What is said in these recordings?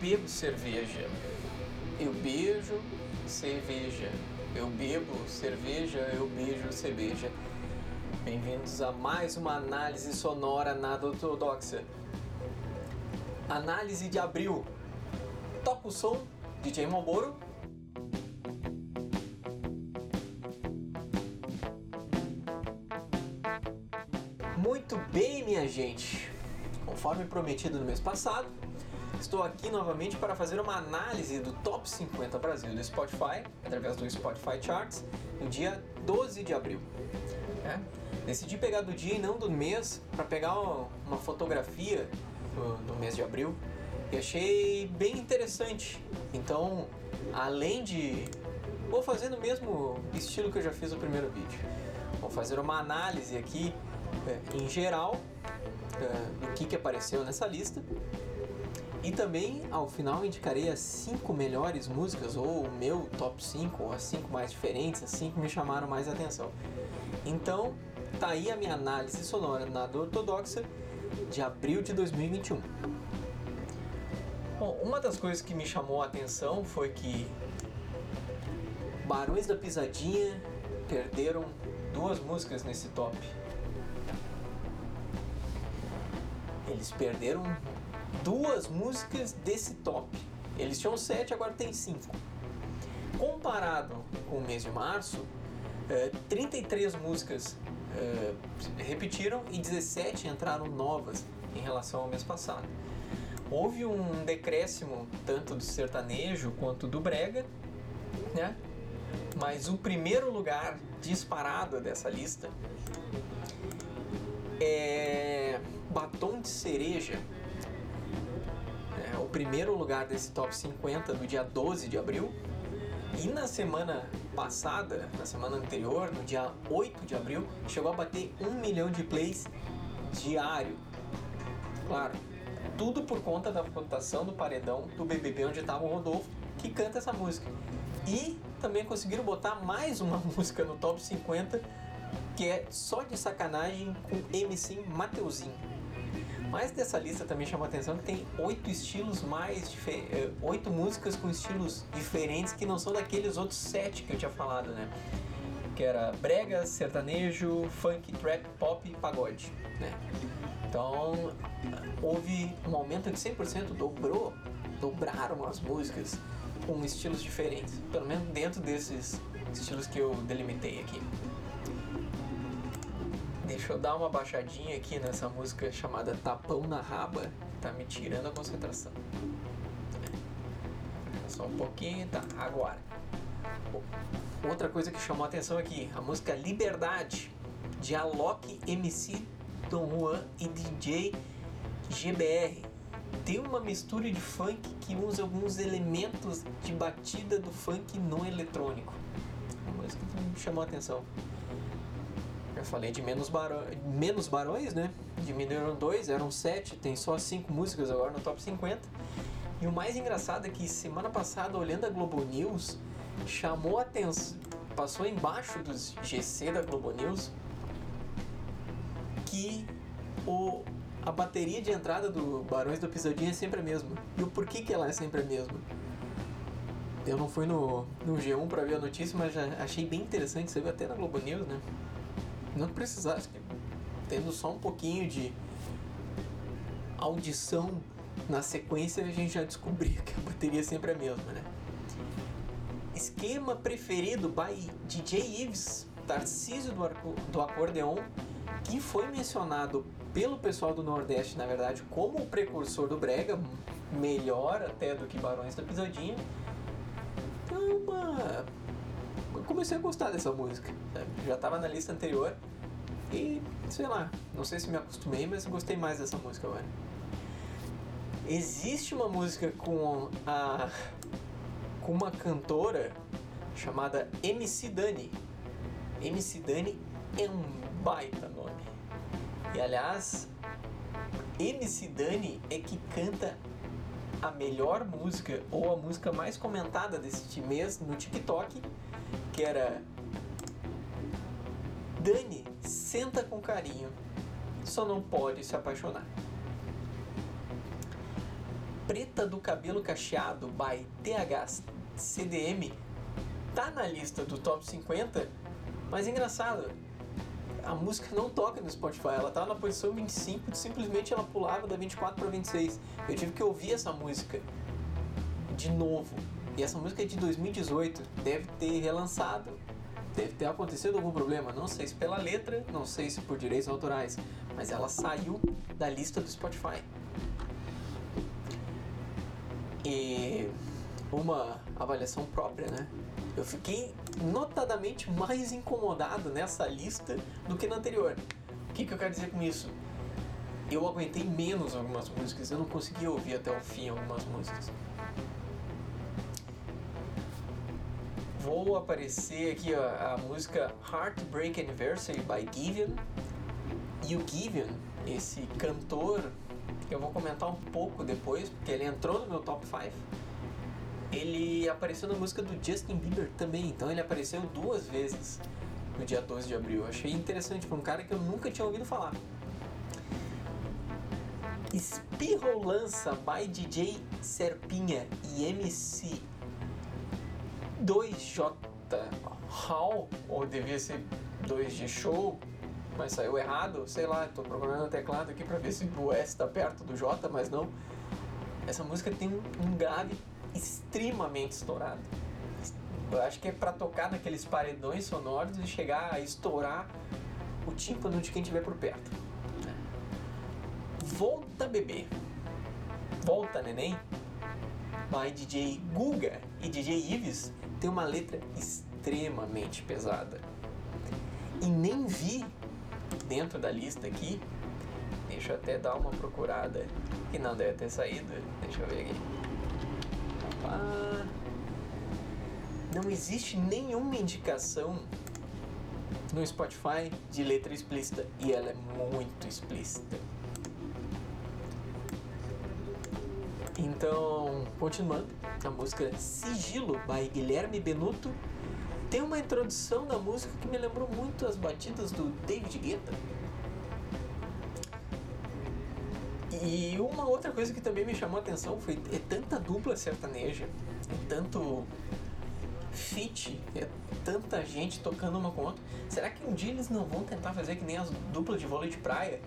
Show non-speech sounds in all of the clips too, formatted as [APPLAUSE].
bebo cerveja. Eu beijo cerveja. Eu bebo cerveja, eu beijo cerveja. Bem-vindos a mais uma análise sonora nada ortodoxa. Análise de abril. Toca o som, DJ Malboro. Muito bem, minha gente. Conforme prometido no mês passado, estou aqui novamente para fazer uma análise do Top 50 Brasil do Spotify, através do Spotify Charts, no dia 12 de abril. É? Decidi pegar do dia e não do mês para pegar uma fotografia do, mês de abril e achei bem interessante. Então, além de. Vou fazer no mesmo estilo que eu já fiz no primeiro vídeo. Vou fazer uma análise aqui é, em geral é, do que, que apareceu nessa lista. E também ao final indicarei as 5 melhores músicas, ou o meu top 5, ou as 5 mais diferentes, as 5 que me chamaram mais atenção. Então, tá aí a minha análise sonora nada ortodoxa de abril de 2021. Bom, uma das coisas que me chamou a atenção foi que Barões da Pisadinha perderam duas músicas nesse top. Eles perderam duas músicas desse top. Eles tinham sete, agora tem cinco. Comparado com o mês de março, 33 músicas repetiram e 17 entraram novas em relação ao mês passado. Houve um decréscimo tanto do sertanejo quanto do brega, né? Mas o primeiro lugar disparado dessa lista é Batom de Cereja. Primeiro lugar desse top 50 do dia 12 de abril. E na semana passada, na semana anterior, no dia 8 de abril, chegou a bater um milhão de plays diário. Claro, tudo por conta da votação do paredão do BBB onde estava o Rodolfo, que canta essa música. E também conseguiram botar mais uma [LAUGHS] música no top 50, que é só de sacanagem com MC Mateuzinho. Mas dessa lista também chama a atenção que tem oito estilos mais eh, oito músicas com estilos diferentes que não são daqueles outros sete que eu tinha falado, né? Que era brega, sertanejo, funk, trap, pop e pagode, né? Então houve um aumento de 100%, dobrou, dobraram as músicas com estilos diferentes, pelo menos dentro desses estilos que eu delimitei aqui. Deixa eu dar uma baixadinha aqui nessa música chamada Tapão na Raba, tá me tirando a concentração. Só um pouquinho, tá, agora. Outra coisa que chamou a atenção aqui, a música Liberdade, de Alok MC Don Juan e DJ GBR. Tem uma mistura de funk que usa alguns elementos de batida do funk não eletrônico. Uma música que me chamou a atenção. Já falei de menos, barões, menos barões, né? Diminuíram dois, eram sete, tem só cinco músicas agora no top 50. E o mais engraçado é que semana passada, olhando a Globo News, chamou a atenção, passou embaixo dos GC da Globo News que o, a bateria de entrada do Barões do Pisadinha é sempre a mesma. E o porquê que ela é sempre a mesma? Eu não fui no, no G1 para ver a notícia, mas já achei bem interessante, você viu até na Globo News, né? Não precisasse, tendo só um pouquinho de audição na sequência, a gente já descobria que a bateria é sempre a mesma, né? Esquema preferido by DJ Ives, Tarcísio do, do Acordeon, que foi mencionado pelo pessoal do Nordeste, na verdade, como o precursor do Brega, melhor até do que Barões da Pisadinha. Então, uma... eu comecei a gostar dessa música. Já estava na lista anterior e, sei lá, não sei se me acostumei, mas gostei mais dessa música agora. Existe uma música com a com uma cantora chamada MC Dani. MC Dani é um baita nome. E aliás, MC Dani é que canta a melhor música ou a música mais comentada deste mês no TikTok, que era Dani senta com carinho, só não pode se apaixonar. Preta do Cabelo Cacheado by THCDM tá na lista do top 50, mas engraçado, a música não toca no Spotify, ela tá na posição 25, simplesmente ela pulava da 24 para 26. Eu tive que ouvir essa música de novo. E essa música é de 2018, deve ter relançado. Deve ter acontecido algum problema, não sei se pela letra, não sei se por direitos autorais, mas ela saiu da lista do Spotify. E uma avaliação própria, né? Eu fiquei notadamente mais incomodado nessa lista do que na anterior. O que, que eu quero dizer com isso? Eu aguentei menos algumas músicas, eu não consegui ouvir até o fim algumas músicas. Vou aparecer aqui ó, a música Heartbreak Anniversary by Givian. E o Givian, esse cantor, que eu vou comentar um pouco depois, porque ele entrou no meu top 5 ele apareceu na música do Justin Bieber também, então ele apareceu duas vezes no dia 12 de abril. achei interessante para um cara que eu nunca tinha ouvido falar. Espirro lança by DJ Serpinha e MC 2J Hall, ou devia ser 2G Show, mas saiu errado, sei lá, estou procurando o teclado aqui para ver se o S está perto do J, mas não. Essa música tem um grave extremamente estourado. Eu acho que é para tocar naqueles paredões sonoros e chegar a estourar o tímpano de quem estiver por perto. Volta Bebê. Volta Neném. By DJ Guga e DJ Ives tem uma letra extremamente pesada. E nem vi dentro da lista aqui. Deixa eu até dar uma procurada. Que não deve ter saído. Deixa eu ver aqui. Ah, não existe nenhuma indicação no Spotify de letra explícita e ela é muito explícita. Então, continuando, a música Sigilo by Guilherme Benuto tem uma introdução da música que me lembrou muito as batidas do David Guetta. E uma outra coisa que também me chamou a atenção foi é tanta dupla sertaneja, é tanto fit, é tanta gente tocando uma com outra. Será que um dia eles não vão tentar fazer que nem as duplas de vôlei de praia?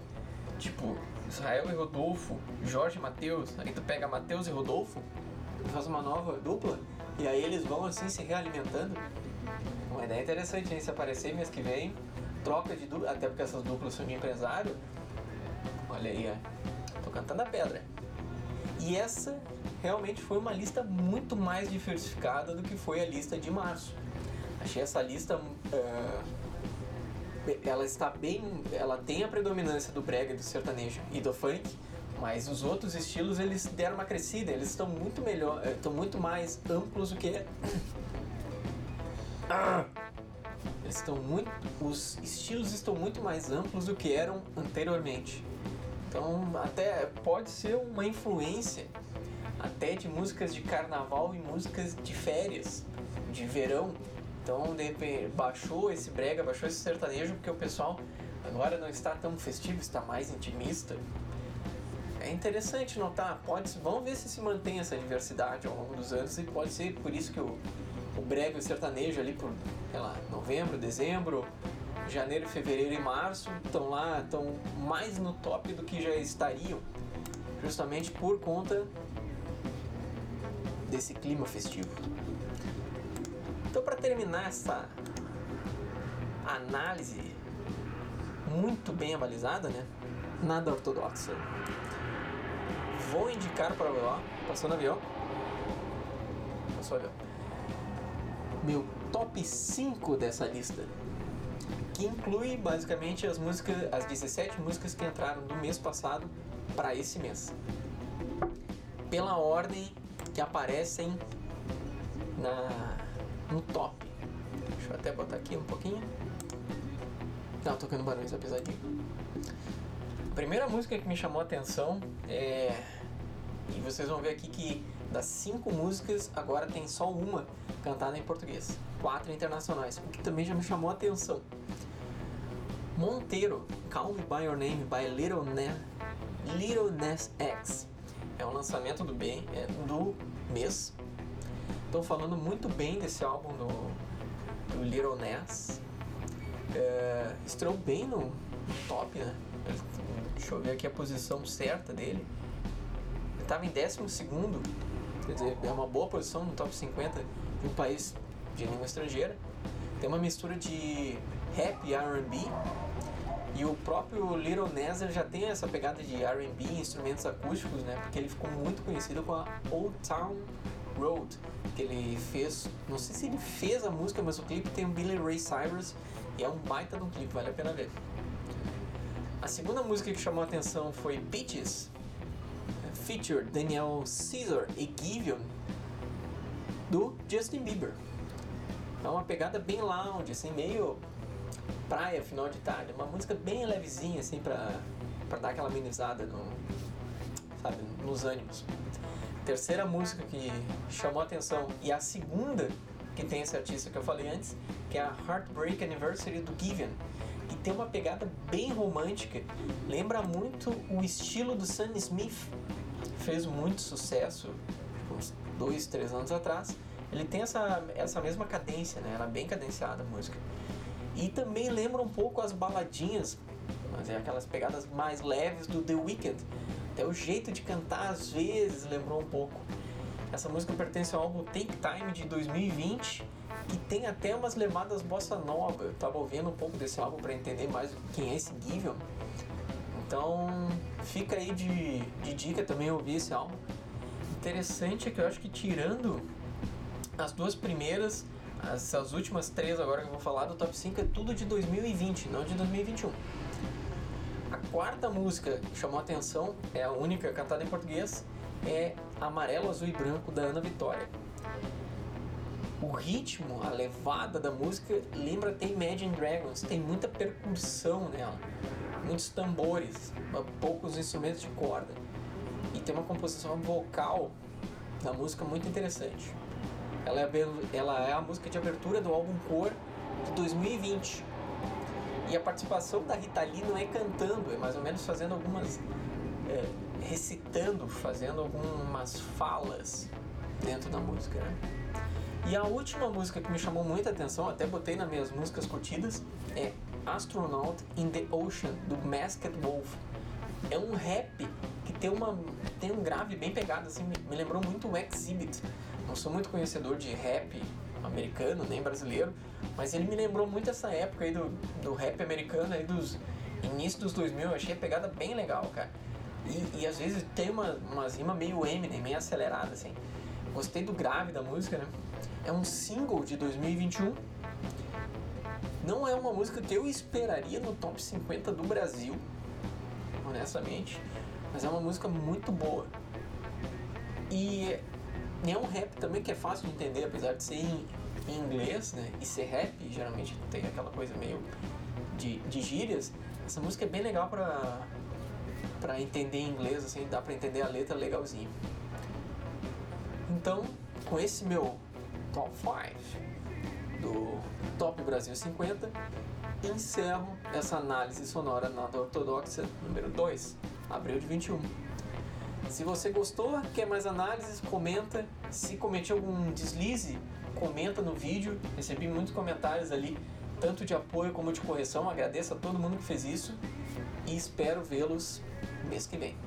Tipo, Israel e Rodolfo, Jorge e Matheus, aí tu pega Matheus e Rodolfo faz uma nova dupla, e aí eles vão assim se realimentando. Uma ideia interessante, hein? Se aparecer mês que vem, troca de dupla, até porque essas duplas são de empresário. Olha aí, ó cantando a pedra. E essa realmente foi uma lista muito mais diversificada do que foi a lista de março. Achei essa lista. Uh, ela está bem. Ela tem a predominância do brega, do sertanejo e do funk, mas os outros estilos eles deram uma crescida, eles estão muito melhor, eh, estão muito mais amplos do que. Eles estão muito. Os estilos estão muito mais amplos do que eram anteriormente. Então, até pode ser uma influência até de músicas de carnaval e músicas de férias, de verão. Então, de repente, baixou esse brega, baixou esse sertanejo porque o pessoal agora não está tão festivo, está mais intimista. É interessante notar, pode, vamos ver se se mantém essa diversidade ao longo dos anos e pode ser por isso que o, o brega e o sertanejo ali por, sei lá, novembro, dezembro, janeiro, fevereiro e março estão lá, estão mais no top do que já estariam, justamente por conta desse clima festivo. Para terminar essa análise muito bem avalizada, né? Nada ortodoxa. Vou indicar para o passou no avião. Passou avião. Meu top 5 dessa lista que inclui basicamente as músicas, as 17 músicas que entraram do mês passado para esse mês. Pela ordem que aparecem na no top. Deixa eu até botar aqui um pouquinho. Tá tocando barulhos pesadinho. A primeira música que me chamou a atenção é e vocês vão ver aqui que das cinco músicas agora tem só uma cantada em português, quatro internacionais, o que também já me chamou a atenção. Monteiro, Call Me By Your Name by Little, ne Little X. é o lançamento do bem é, do mês. Estão falando muito bem desse álbum do, do Little Ness. É, estreou bem no top, né? Deixa eu ver aqui a posição certa dele. Ele estava em 12 segundo, quer dizer, é uma boa posição no top 50 de um país de língua estrangeira. Tem uma mistura de rap e R&B e o próprio Little Nezer já tem essa pegada de R&B, instrumentos acústicos, né? Porque ele ficou muito conhecido com a Old Town Road, que ele fez, não sei se ele fez a música, mas o clipe tem o Billy Ray Cyrus e é um baita de um clipe, vale a pena ver. A segunda música que chamou a atenção foi Peaches, feature Daniel Caesar e Giveon, do Justin Bieber. É uma pegada bem lounge, assim, meio praia, final de tarde. Uma música bem levezinha, assim, pra, pra dar aquela amenizada no, sabe, nos ânimos. Terceira música que chamou atenção e a segunda que tem esse artista que eu falei antes, que é a Heartbreak Anniversary do Giveon, que tem uma pegada bem romântica, lembra muito o estilo do Sam Smith, fez muito sucesso uns dois, três anos atrás. Ele tem essa, essa mesma cadência, né? Ela é bem cadenciada a música. E também lembra um pouco as baladinhas, mas é aquelas pegadas mais leves do The Weeknd. Até o jeito de cantar às vezes lembrou um pouco. Essa música pertence ao álbum Take Time de 2020, que tem até umas levadas bossa nova. Eu tava ouvindo um pouco desse álbum para entender mais quem é esse Giveon. Então fica aí de, de dica também ouvir esse álbum. Interessante é que eu acho que tirando as duas primeiras, essas últimas três agora que eu vou falar do top 5 é tudo de 2020, não de 2021. A quarta música que chamou a atenção, é a única cantada em português, é Amarelo, Azul e Branco da Ana Vitória. O ritmo, a levada da música lembra até Imagine Dragons, tem muita percussão nela, muitos tambores, poucos instrumentos de corda e tem uma composição vocal da música muito interessante. Ela é, ela é a música de abertura do álbum Cor de 2020. E a participação da Rita Lee não é cantando, é mais ou menos fazendo algumas. É, recitando, fazendo algumas falas dentro da música. Né? E a última música que me chamou muita atenção, até botei nas minhas músicas curtidas, é Astronaut in the Ocean, do Masked Wolf. É um rap que tem, uma, tem um grave bem pegado, assim, me lembrou muito o Exhibit, não sou muito conhecedor de rap americano, nem brasileiro, mas ele me lembrou muito essa época aí do, do rap americano aí dos início dos 2000, eu achei a pegada bem legal, cara. E, e às vezes tem uma, umas rimas meio Eminem, meio acelerada, assim. Gostei do grave da música, né? É um single de 2021. Não é uma música que eu esperaria no top 50 do Brasil, honestamente, mas é uma música muito boa. E é um rap também que é fácil de entender, apesar de ser em, inglês, né? E ser rap, geralmente tem aquela coisa meio de, de gírias. Essa música é bem legal pra, pra entender em inglês, assim, dá pra entender a letra legalzinho. Então, com esse meu top 5 do Top Brasil 50, encerro essa análise sonora nada ortodoxa número 2, abril de 21. Se você gostou, quer mais análises, comenta. Se cometi algum deslize, comenta no vídeo. Recebi muitos comentários ali, tanto de apoio como de correção. Agradeço a todo mundo que fez isso e espero vê-los mês que vem.